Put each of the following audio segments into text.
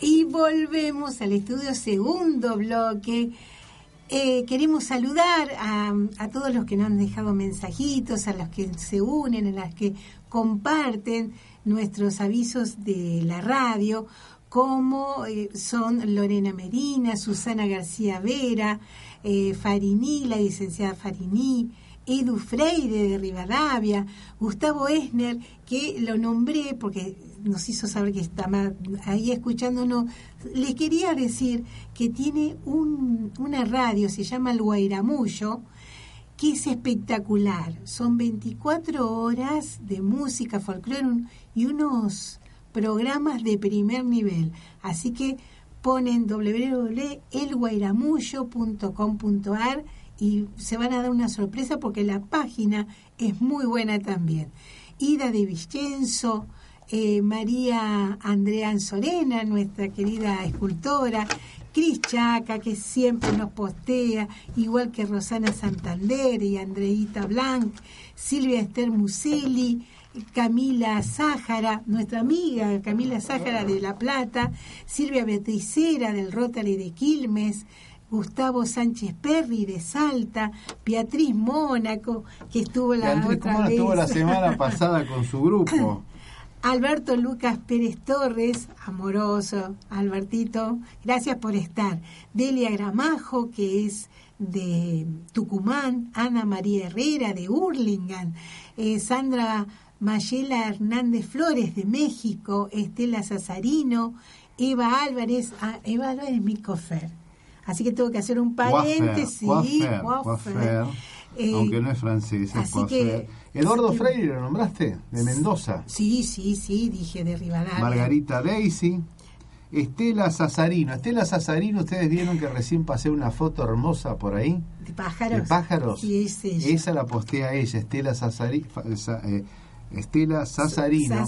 Y volvemos al estudio segundo bloque. Eh, queremos saludar a, todos los que nos han dejado mensajitos, a los que se unen, a los que comparten nuestros avisos de la radio, como eh, son Lorena Medina, Susana García Vera, eh, Farini, la licenciada Farini, Edu Freire de Rivadavia, Gustavo Esner, que lo nombré porque nos hizo saber que está ahí escuchándonos. Le quería decir que tiene un, una radio, se llama El Guairamullo, que es espectacular. Son 24 horas de música folclore y unos programas de primer nivel. Así que ponen www.elguairamullo.com.ar y se van a dar una sorpresa porque la página es muy buena también. Ida de Vicenzo, eh, María Andrea Anzorena, nuestra querida escultora, Cris Chaca, que siempre nos postea, igual que Rosana Santander y Andreita Blanc, Silvia Esther Muselli, Camila Sájara, nuestra amiga Camila Sájara de La Plata, Silvia Beatricera del Rotary de Quilmes, Gustavo Sánchez Perry de Salta, Beatriz Mónaco, que estuvo la Beatriz, otra ¿cómo vez. estuvo la semana pasada con su grupo? Alberto Lucas Pérez Torres, amoroso, Albertito, gracias por estar. Delia Gramajo, que es de Tucumán, Ana María Herrera de Hurlingham, eh, Sandra Mayela Hernández Flores de México, Estela Sazarino, Eva Álvarez, ah, Eva Álvarez es mi cofer. Así que tengo que hacer un paréntesis. Eh, aunque no es francés, es que- Eduardo. Freire, ¿lo nombraste? De Mendoza. Sí, sí, sí, dije de Rivadavia. Margarita Daisy. Estela Sazarino. Estela Sazarino, ustedes vieron que recién pasé una foto hermosa por ahí. ¿De pájaros? De pájaros. Sí, es ella. Esa la postea ella, Estela Sazari- fa- sa- eh, Estela Sazarino.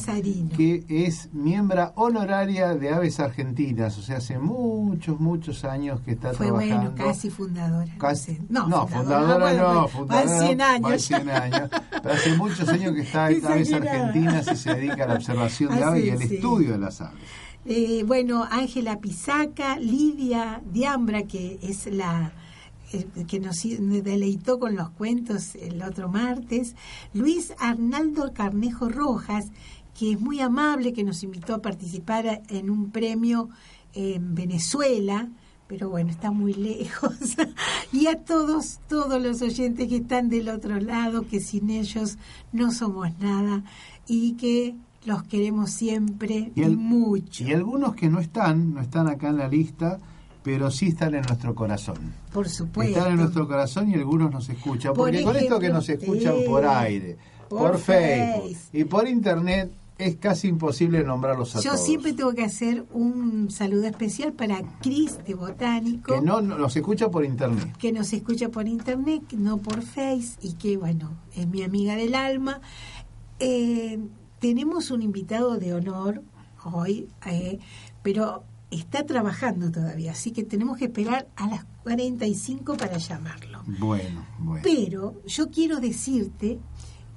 que es miembro honoraria de Aves Argentinas, o sea, hace muchos, muchos años que está Fue trabajando. bueno, casi fundadora. Casi, no, no, fundadora, bueno, no, fundadora. 100 va años. 100 años. Pero hace muchos años que está en Aves. Argentinas y se dedica a la observación de Ah, aves y al sí. estudio de las aves. Eh, bueno, Ángela Pisaca, Lidia Diambra, que es la que nos deleitó con los cuentos el otro martes, Luis Arnaldo Carnejo Rojas, que es muy amable, que nos invitó a participar en un premio en Venezuela, pero bueno, está muy lejos. y a todos, todos los oyentes que están del otro lado, que sin ellos no somos nada y que los queremos siempre y, mucho. Y algunos que no están, no están acá en la lista, pero sí están en nuestro corazón. Por supuesto. Están en nuestro corazón y algunos nos escuchan. Por Porque con esto que nos escuchan por aire, por por, Facebook Face. y por Internet, es casi imposible nombrarlos a Yo todos. siempre tengo que hacer un saludo especial para Cris de Botánico, Que no no- nos escucha por Internet. que nos escucha por internet, no por Face, y que, bueno, es mi amiga del alma. Eh, tenemos un invitado de honor hoy, eh, pero está trabajando todavía, así que tenemos que esperar a las 45 para llamarlo. Bueno, bueno. Pero yo quiero decirte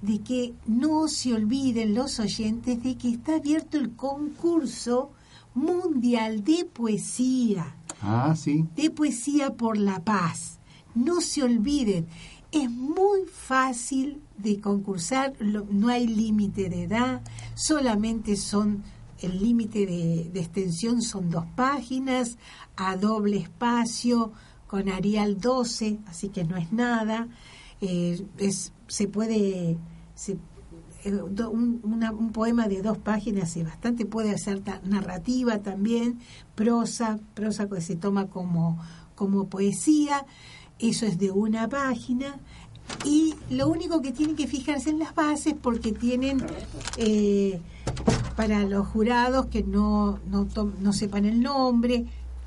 de que no se olviden los oyentes de que está abierto el concurso mundial de poesía, Ah, sí. de poesía por la paz. No se olviden, es muy fácil de concursar, no hay límite de edad, solamente son, el límite de, extensión son dos páginas, a doble espacio, con Arial 12, así que no es nada. Eh, es, se puede, se- eh, un, poema de dos páginas es bastante, puede ser narrativa también, prosa, prosa que se toma como, como poesía, eso es de una página. Y lo único que tienen que fijarse en las bases porque tienen eh, para los jurados que no, no, no sepan el nombre,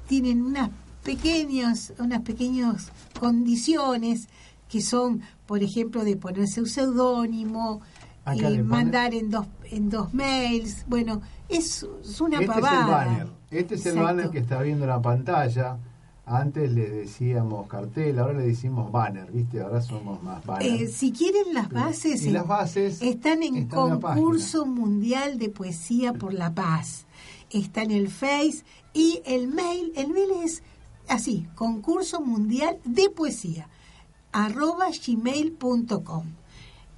tienen unas pequeñas, unas pequeñas condiciones que son, por ejemplo, de ponerse un seudónimo, eh, mandar en dos en dos mails. Bueno, es, una este pavada. Es el banner. Este es el banner que está viendo la pantalla. Antes le decíamos cartel, ahora le decimos banner, ¿viste? Ahora somos más banner. Eh, si quieren las bases, las bases están en concurso mundial de poesía por la paz. Está en el Face y el mail, el mail es así, concurso mundial de poesía arroba gmail.com.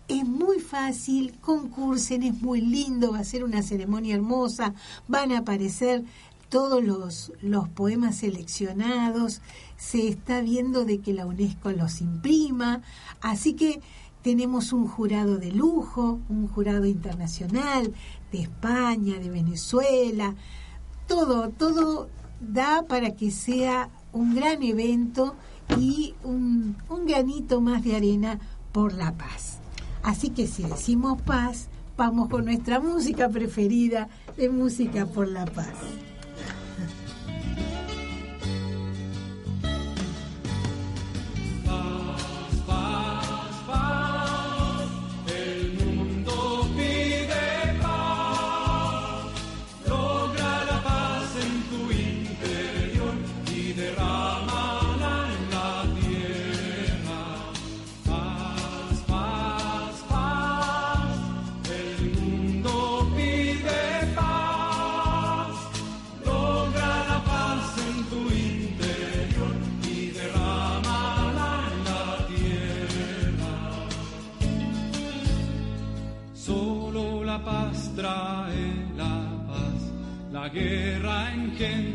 Es muy fácil, concursen, es muy lindo, va a ser una ceremonia hermosa, van a aparecer todos los, los poemas seleccionados, se está viendo de que la UNESCO los imprima, así que tenemos un jurado de lujo, un jurado internacional de España, de Venezuela, todo, todo da para que sea un gran evento y un, un granito más de arena por la paz. Así que si decimos paz, vamos con nuestra música preferida de música por la paz.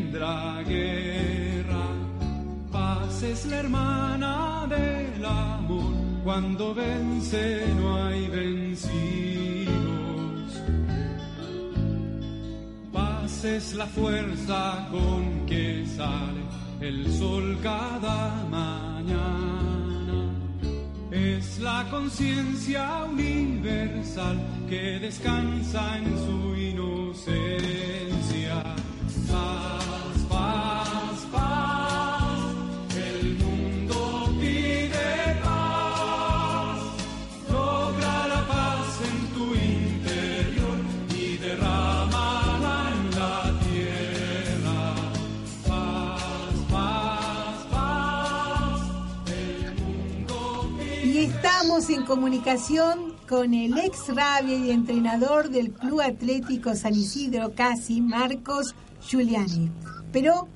Engendra guerra. Paz es la hermana del amor, cuando vence no hay vencidos. Paz es la fuerza con que sale el sol cada mañana. Es la conciencia universal que descansa en su inocencia. Comunicación con el ex rabia y entrenador del Club Atlético San Isidro Casi, Marcos Giuliani. Pero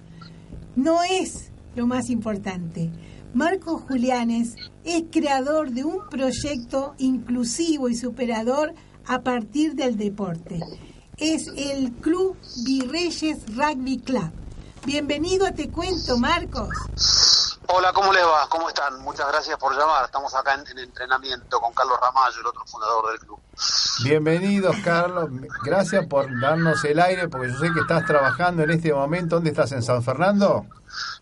no es lo más importante. Marcos Julianes es creador de un proyecto inclusivo y superador a partir del deporte. Es el Club Virreyes Rugby Club. Bienvenido a Te Cuento, Marcos. Hola, ¿cómo les va? ¿Cómo están? Muchas gracias por llamar. Estamos acá en, entrenamiento con Carlos Ramallo, el otro fundador del club. Bienvenidos, Carlos. Gracias por darnos el aire, porque yo sé que estás trabajando en este momento. ¿Dónde estás? ¿En San Fernando?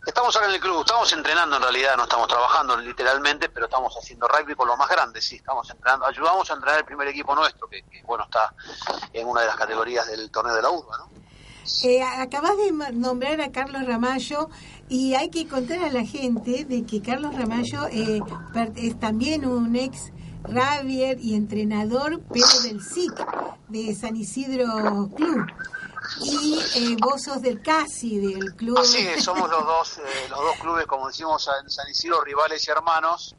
Estamos acá en el club, estamos entrenando en realidad, no estamos trabajando literalmente, pero estamos haciendo rugby con lo más grande, sí, estamos entrenando, ayudamos a entrenar el primer equipo nuestro, que, bueno, está en una de las categorías del torneo de la urba, ¿no? Eh, acabas de nombrar a Carlos Ramallo y hay que contar a la gente de que Carlos Ramallo eh, es también un ex Ravier y entrenador, pero del SIC, de San Isidro Club. Y eh, vos sos del CASI, del club. Así somos los dos, eh, los dos clubes, como decimos en San Isidro, rivales y hermanos.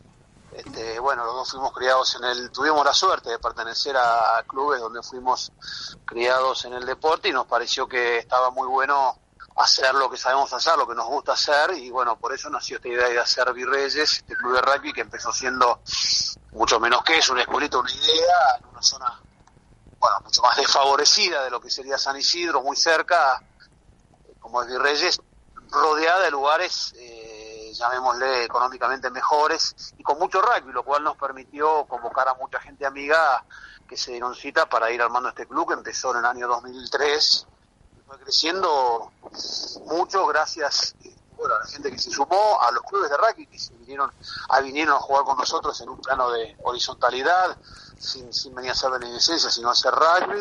Este, bueno, los dos fuimos criados en el, tuvimos la suerte de pertenecer a clubes donde fuimos criados en el deporte y nos pareció que estaba muy bueno hacer lo que sabemos hacer, lo que nos gusta hacer, y bueno, por eso nació esta idea de hacer Virreyes, este club de rugby que empezó siendo mucho menos que eso, una escuelita, una idea, en una zona, bueno, mucho más desfavorecida de lo que sería San Isidro, muy cerca, como es Virreyes, rodeada de lugares eh, llamémosle económicamente mejores y con mucho rugby, lo cual nos permitió convocar a mucha gente amiga que se dieron cita para ir armando este club que empezó en el año 2003 y creciendo mucho gracias bueno, a la gente que se sumó, a los clubes de rugby que se vinieron a, vinieron a jugar con nosotros en un plano de horizontalidad, sin, sin venir a hacer beneficencia, sino a hacer rugby.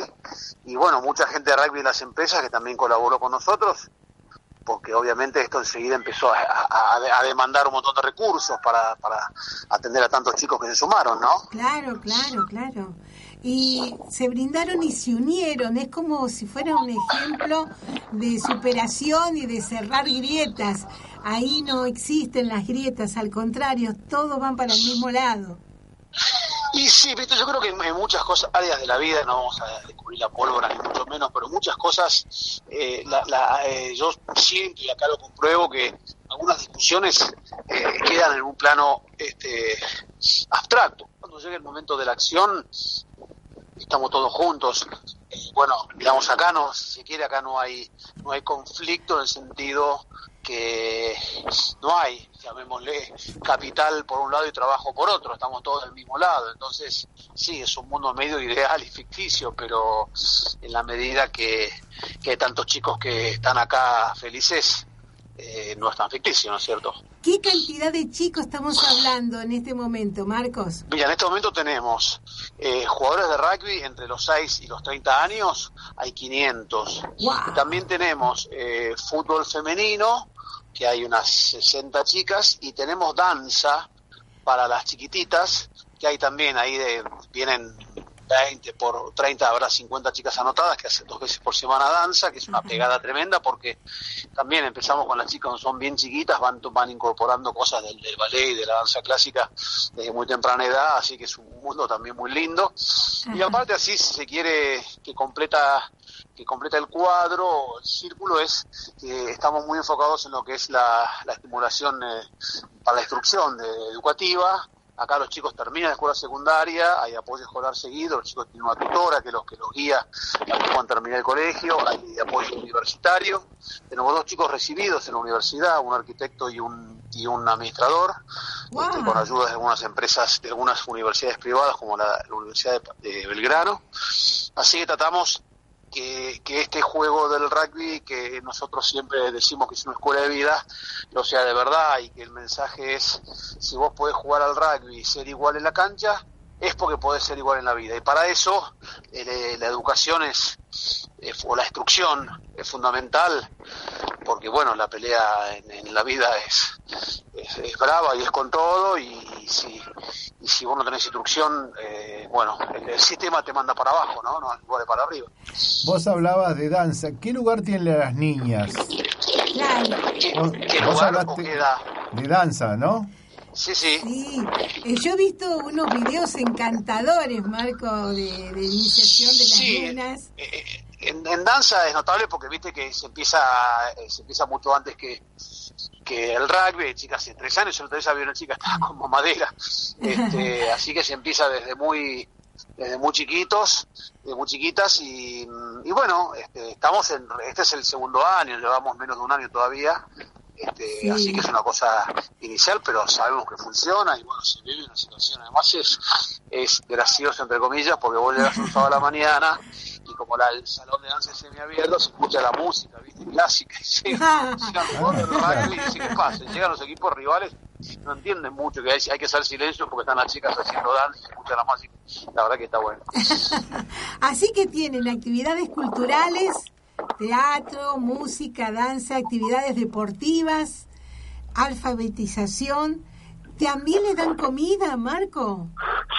Y bueno, mucha gente de rugby en las empresas que también colaboró con nosotros, porque obviamente esto enseguida empezó a, demandar un montón de recursos para, para atender a tantos chicos que se sumaron, ¿no? Claro, claro, claro y se brindaron y se unieron. Es como si fuera un ejemplo de superación y de cerrar grietas. Ahí no existen las grietas, al contrario, todos van para el mismo lado. Y sí, yo creo que en muchas cosas, áreas de la vida, no vamos a descubrir la pólvora ni mucho menos, pero muchas cosas, eh, la, eh, yo siento y acá lo compruebo que algunas discusiones eh, quedan en un plano este, abstracto. Cuando llega el momento de la acción, estamos todos juntos. bueno, digamos acá no, si se quiere acá no hay no hay conflicto en el sentido que no hay, llamémosle, capital por un lado y trabajo por otro, estamos todos del mismo lado. Entonces, sí, es un mundo medio ideal y ficticio, pero en la medida que, que hay tantos chicos que están acá felices, eh, no es tan ficticio, ¿no es cierto? ¿Qué cantidad de chicos estamos hablando en este momento, Marcos? Mira, en este momento tenemos eh, jugadores de rugby entre los 6 y los 30 años, hay 500. También tenemos eh, fútbol femenino, que hay unas 60 chicas, y tenemos danza para las chiquititas, que hay también ahí de, vienen 20 por 30 habrá 50 chicas anotadas que hacen dos veces por semana danza, que es una pegada tremenda porque también empezamos con las chicas son bien chiquitas, van, van incorporando cosas del, ballet y de la danza clásica desde muy temprana edad, así que es un mundo también muy lindo. Y aparte así, si se quiere que completa que completa el cuadro, el círculo es que estamos muy enfocados en lo que es la, estimulación eh, para la instrucción educativa, Acá los chicos terminan la escuela secundaria, hay apoyo escolar seguido, los chicos tienen una tutora que los que los guía puedan terminar el colegio, hay apoyo universitario. Tenemos dos chicos recibidos en la universidad, un arquitecto y un, y un administrador, este, con ayuda de algunas empresas, de algunas universidades privadas como la, Universidad de Belgrano. Así que tratamos que, este juego del rugby, que nosotros siempre decimos que es una escuela de vida, lo sea de verdad y que el mensaje es, si vos podés jugar al rugby y ser igual en la cancha, es porque podés ser igual en la vida. Y para eso eh, la educación es, o la instrucción es fundamental, porque bueno, la pelea en, la vida es, es, brava y es con todo, y, si, y si vos no tenés instrucción, eh, bueno, el, sistema te manda para abajo, ¿no? No igual para arriba. Vos hablabas de danza, ¿qué lugar tienen las niñas? ¿Qué, lugar de danza, ¿no? Sí, sí. Sí, eh, yo he visto unos videos encantadores, Marco, de, de iniciación de las sí, eh, eh, en, danza es notable porque viste que se empieza se empieza mucho antes que, que el rugby, chicas de tres años, yo vez había una chica estaba como madera, este, así que se empieza desde muy desde muy chiquitos, de muy chiquitas y, y bueno, este, estamos en, este es el segundo año, llevamos menos de un año todavía, este, Así que es una cosa inicial, pero sabemos que funciona y bueno, se vive una situación. Además es, es gracioso, entre comillas, porque vos llegas un sábado a la mañana y como la, el salón de danza es semiabierto, se escucha la música, ¿viste? Clásica. Y llegan, los y ¿qué pasa? Llegan los equipos rivales, no entienden mucho, que hay, hay que hacer silencio porque están las chicas haciendo danza y se escucha la música. La verdad que está bueno. Así que tienen actividades culturales teatro, música, danza, actividades deportivas, alfabetización. ¿También le dan comida, Marco?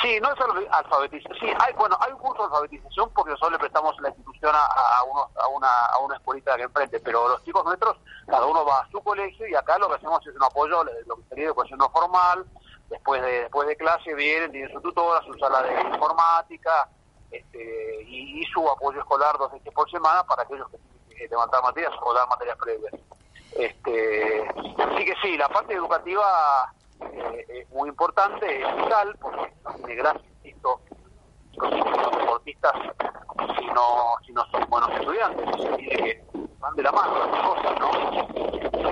Sí, no es alfabetización. Sí, hay, bueno, hay un curso de alfabetización porque nosotros le prestamos la institución a, unos, a, una, a una escuelita que enfrente, pero los chicos nuestros, cada uno va a su colegio y acá lo que hacemos es un apoyo, lo que sería educación no formal, después de, después de clase vienen, tienen su tutora, su sala de informática, este, y, su apoyo escolar dos veces por semana para aquellos que tienen levantar materias o dar materias previas. Este, así que sí, la parte educativa eh, es muy importante, es vital, porque no tiene gracia, insisto, los deportistas si no, si no son buenos estudiantes, se que van de la mano las cosas, ¿no?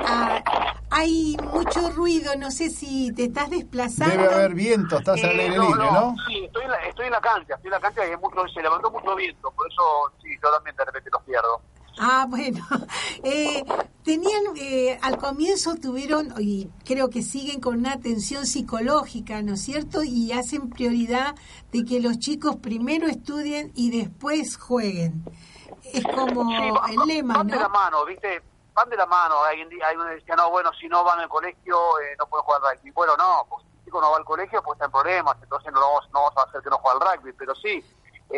Ah, hay mucho ruido, no sé si te estás desplazando. Debe haber viento, estás al aire libre, ¿no? Sí, estoy en, la, estoy en la cancha, estoy en la cancha y hay mucho, se levantó mucho viento, por eso sí, yo también de repente los pierdo. Ah, bueno. Eh, tenían, eh, al comienzo tuvieron, y creo que siguen con una atención psicológica, ¿no es cierto? Y hacen prioridad de que los chicos primero estudien y después jueguen. Es como el lema, van de la mano, ¿viste? Van de la mano. Hay, hay uno que decía, no, bueno, si no van al colegio, eh, no pueden jugar rugby. Bueno, no, pues si el chico no va al colegio, pues está en problemas, entonces no, vamos, no vamos a hacer que no juegue al rugby. Pero sí,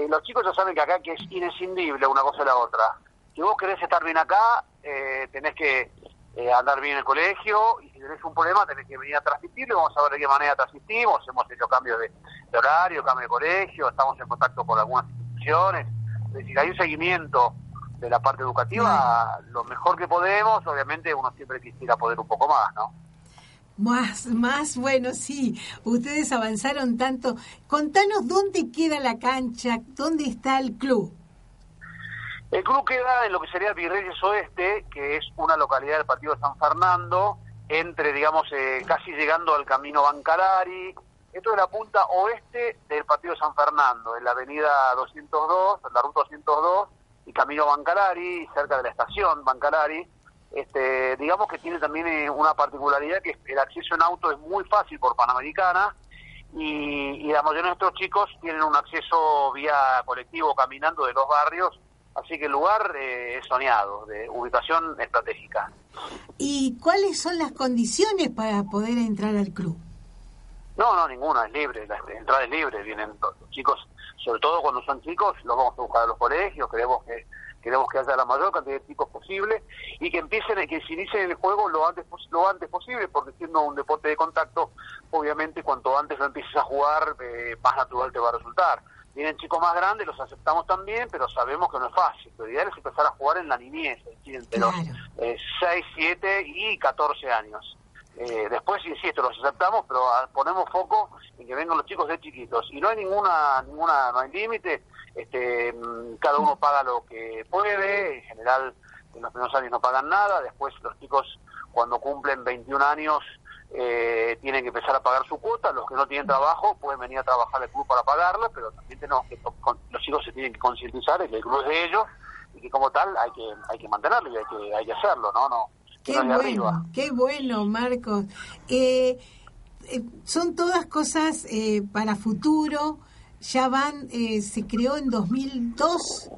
los chicos ya saben que acá que es inescindible una cosa y la otra si vos querés estar bien acá, eh, tenés que eh, andar bien en el colegio y si tenés un problema tenés que venir a transmitirlo vamos a ver de qué manera transmitimos. Hemos hecho cambios de, horario, cambio de colegio, estamos en contacto con algunas instituciones. Es decir, hay un seguimiento de la parte educativa lo mejor que podemos. Obviamente uno siempre quisiera poder un poco más, ¿no? Más, más, bueno, sí, ustedes avanzaron tanto. Contanos dónde queda la cancha, dónde está el club. El club queda en lo que sería Virreyes Oeste, que es una localidad del partido de San Fernando, entre, digamos, eh, casi llegando al camino Bancalari. Esto es la punta oeste del partido de San Fernando, en la avenida 202, la ruta 202, y camino Bancalari, cerca de la estación Bancalari. Este, digamos que tiene también eh, una particularidad que el acceso en auto es muy fácil por Panamericana y, y la mayoría de nuestros chicos tienen un acceso vía colectivo caminando de los barrios Así que el lugar eh, es soñado, de ubicación estratégica. ¿Y cuáles son las condiciones para poder entrar al club? No, no, ninguna, es libre, la entrada es libre, vienen los chicos, sobre todo cuando son chicos, los vamos a buscar a los colegios, queremos que queremos que haya la mayor cantidad de chicos posible y que empiecen, que se inicien el juego lo antes lo antes posible, porque siendo un deporte de contacto, obviamente cuanto antes lo empieces a jugar, eh, más natural te va a resultar Vienen chicos más grandes, los aceptamos también, pero sabemos que no es fácil. Lo ideal es empezar a jugar en la niñez, entre los 6, 7 y 14 años. Eh, después, insisto, los aceptamos, pero ponemos foco en que vengan los chicos de chiquitos. Y no hay ninguna, ninguna no hay límite. Este, mm, cada uno paga lo que puede. En general, en los primeros años no pagan nada. Después, los chicos, cuando cumplen 21 años, eh, tienen que empezar a pagar su cuota, los que no tienen trabajo pueden venir a trabajar al club para pagarla, pero también tenemos que, los chicos se tienen que concientizar de que el club es de ellos y que como tal hay que hay que mantenerlo y hay que, hay que hacerlo, ¿no? no qué bueno, qué bueno, Marcos. Eh, eh, son todas cosas eh, para futuro. Ya van, se creó en 2002.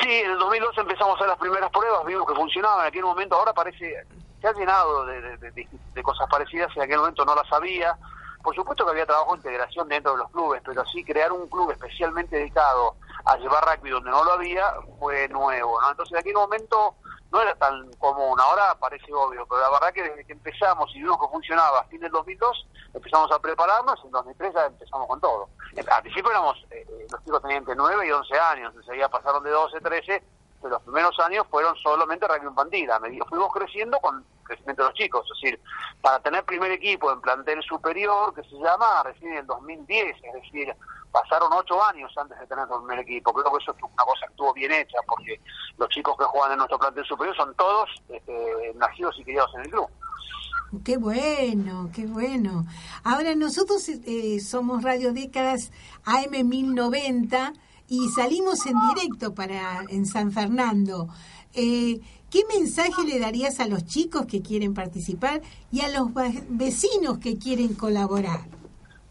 Sí, en el 2002 empezamos a hacer las primeras pruebas, vimos que funcionaba en aquel momento. Ahora parece se ha llenado de, cosas parecidas y en aquel momento no las sabía. Por supuesto que había trabajo de integración dentro de los clubes, pero sí crear un club especialmente dedicado a llevar rugby donde no lo había fue nuevo, ¿no? Entonces en aquel momento no era tan común, ahora parece obvio, pero la verdad que desde que empezamos y vimos que funcionaba a fin del 2002, empezamos a prepararnos y en 2003 ya empezamos con todo. Al principio éramos, eh, eh, los chicos tenían entre 9 y 11 años, enseguida pasaron de 12, 13 los primeros años fueron solamente rugby infantil. A medida fuimos creciendo con crecimiento de los chicos. Es decir, para tener primer equipo en plantel superior, que se llama, recién en el 2010, es decir, pasaron ocho años antes de tener el primer equipo. Creo que eso es una cosa que estuvo bien hecha, porque los chicos que juegan en nuestro plantel superior son todos este, nacidos y criados en el club. Qué bueno, qué bueno. Ahora nosotros eh, somos Radio Décadas AM 1090 y salimos en directo para en San Fernando. Eh, ¿Qué mensaje le darías a los chicos que quieren participar y a los vecinos que quieren colaborar?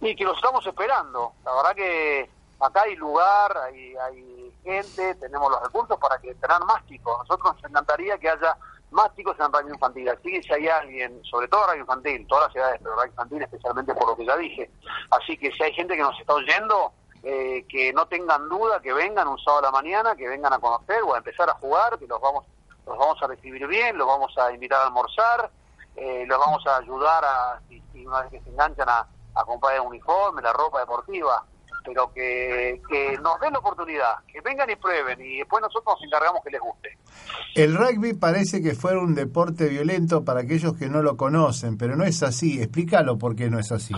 Y que los estamos esperando. La verdad que acá hay lugar, hay, hay gente, tenemos los recursos para que tengan más chicos. Nosotros nos encantaría que haya más chicos en radio infantil. Así que si hay alguien, sobre todo radio infantil, todas las ciudades, pero radio infantil especialmente por lo que ya dije. Así que si hay gente que nos está oyendo, eh, que no tengan duda, que vengan un sábado a la mañana, que vengan a conocer o a empezar a jugar, que los vamos, los vamos a recibir bien, los vamos a invitar a almorzar, eh, los vamos a ayudar a, si, una vez que se enganchan a, comprar el uniforme, la ropa deportiva, pero que, que nos den la oportunidad, que vengan y prueben y después nosotros nos encargamos que les guste. El rugby parece que fuera un deporte violento para aquellos que no lo conocen, pero no es así. Explícalo por qué no es así.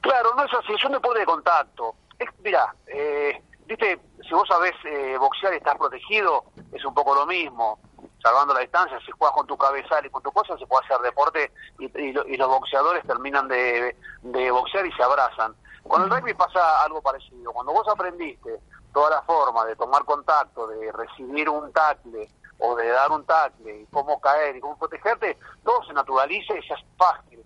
Claro, no es así, es un deporte de contacto mira, eh, viste, si vos sabés eh, boxear y estás protegido, es un poco lo mismo. salvando la distancia, si juegas con tu cabezal y con tu cosa, se puede hacer deporte y, y, los boxeadores terminan de, boxear y se abrazan. Con el rugby pasa algo parecido. Cuando vos aprendiste toda la forma de tomar contacto, de recibir un tackle o de dar un tackle, y cómo caer y cómo protegerte, todo se naturaliza y se hace fácil.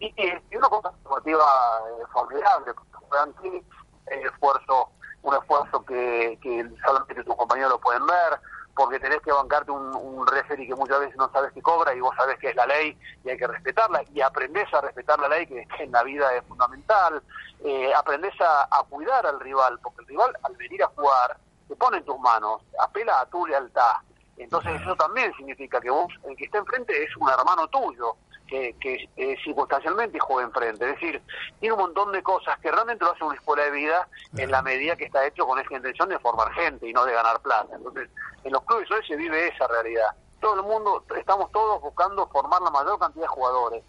Y, y una cosa eh, formidable, porque esfuerzo, un esfuerzo que, que solamente tus compañeros lo pueden ver, porque tenés que bancarte un, un referee que muchas veces no sabes qué cobra y vos sabés que es la ley y hay que respetarla y aprendés a respetar la ley que, en la vida es fundamental, eh, aprendés a, cuidar al rival, porque el rival al venir a jugar te pone en tus manos, apela a tu lealtad. Entonces eso también significa que vos, el que está enfrente es un hermano tuyo que, que eh, circunstancialmente juega enfrente. Es decir, tiene un montón de cosas que realmente lo hace una escuela de vida en la medida que está hecho con esa intención de formar gente y no de ganar plata. Entonces, en los clubes hoy se vive esa realidad. Todo el mundo, estamos todos buscando formar la mayor cantidad de jugadores.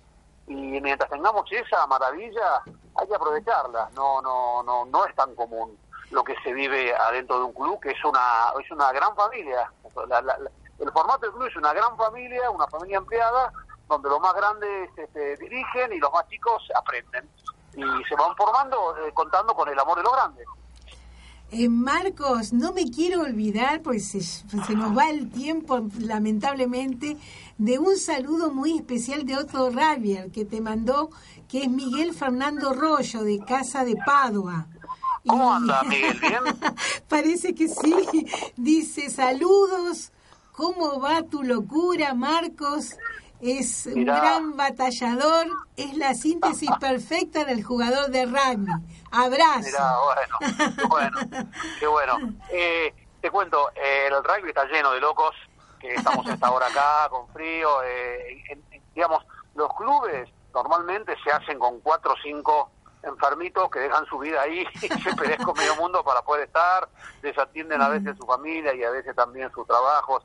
Y mientras tengamos esa maravilla, hay que aprovecharla. No, no, no, no es tan común lo que se vive adentro de un club, que es una, es una gran familia. el formato del club es una gran familia, una familia empleada, donde los más grandes este, dirigen y los más chicos aprenden. Y se van formando eh, contando con el amor de los grandes. Eh, Marcos, no me quiero olvidar, pues se, se, nos va el tiempo, lamentablemente, de un saludo muy especial de otro Ravier que te mandó, que es Miguel Fernando Rollo, de Casa de Padua. ¿Cómo anda, Miguel? ¿Bien? Parece que sí. Dice, saludos, ¿cómo va tu locura, Marcos? Es un gran batallador, es la síntesis perfecta del jugador de rugby. Abrazo. Mirá, bueno, bueno, qué bueno. Eh, te cuento, el rugby está lleno de locos, que estamos hasta ahora acá con frío. Eh, digamos, los clubes normalmente se hacen con cuatro o cinco enfermitos que dejan su vida ahí y se pelean con medio mundo para poder estar, desatienden a veces su familia y a veces también sus trabajos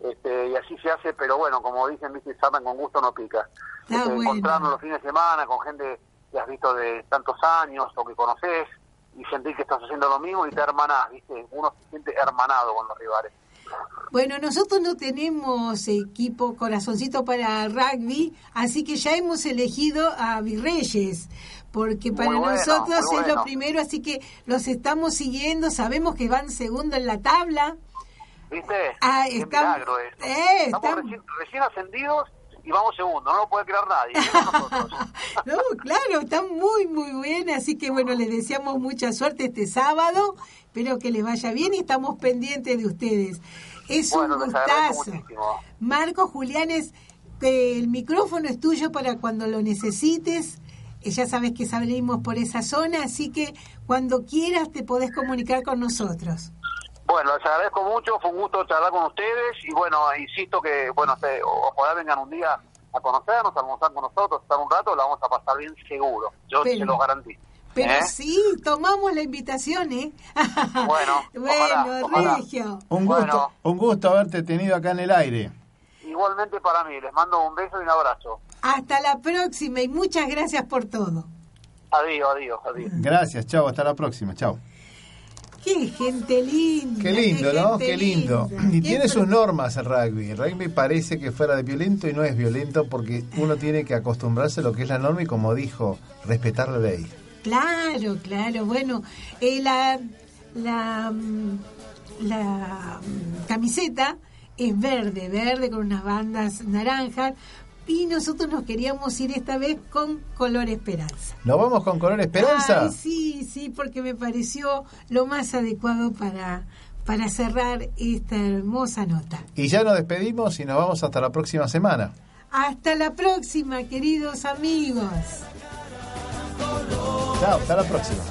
este, y así se hace, pero bueno, como dicen, viste, saben con gusto no pica. Este, encontrarnos los fines de semana con gente que has visto de tantos años o que conoces y sentir que estás haciendo lo mismo y te hermanás, viste, uno se siente hermanado con los rivales. Bueno, nosotros no tenemos equipo corazoncito para rugby, así que ya hemos elegido a Virreyes, porque para nosotros es lo primero, así que los estamos siguiendo, sabemos que van segundo en la tabla, ¿Viste? Ah, milagro esto. Eh, estamos recién, ascendidos y vamos segundo, no lo puede creer nadie. no, claro, están muy, muy bien, así que bueno, les deseamos mucha suerte este sábado, espero que les vaya bien y estamos pendientes de ustedes. Es un gustazo. Marco Julianes, el micrófono es tuyo para cuando lo necesites. Eh, ya sabes que salimos por esa zona, así que cuando quieras te podés comunicar con nosotros. Bueno, les agradezco mucho, fue un gusto charlar con ustedes y bueno, insisto que, bueno, ojalá vengan un día a conocernos, a almorzar con nosotros, estar un rato, la vamos a pasar bien seguro, yo se lo garantizo. Pero ¿Eh? sí, tomamos la invitación, ¿eh? Bueno, bueno Regio. Un gusto, un gusto haberte tenido acá en el aire. Igualmente para mí, les mando un beso y un abrazo. Hasta la próxima y muchas gracias por todo. Adiós, adiós, adiós. Gracias, chao, hasta la próxima, chao. Qué gente linda. Qué lindo, ¿no? Qué lindo. Y tiene sus normas el rugby. El rugby parece que fuera de violento y no es violento porque uno tiene que acostumbrarse a lo que es la norma y como dijo, respetar la ley. Claro, claro. Bueno, eh, la, la, mm, la mm, camiseta es verde, verde con unas bandas naranjas, y nosotros nos queríamos ir esta vez con Color Esperanza. ¿Nos vamos con Color Esperanza? sí, sí, porque me pareció lo más adecuado para, para cerrar esta hermosa nota. Y ya nos despedimos y nos vamos hasta la próxima semana. Hasta la próxima, queridos amigos. Chao, hasta la próxima.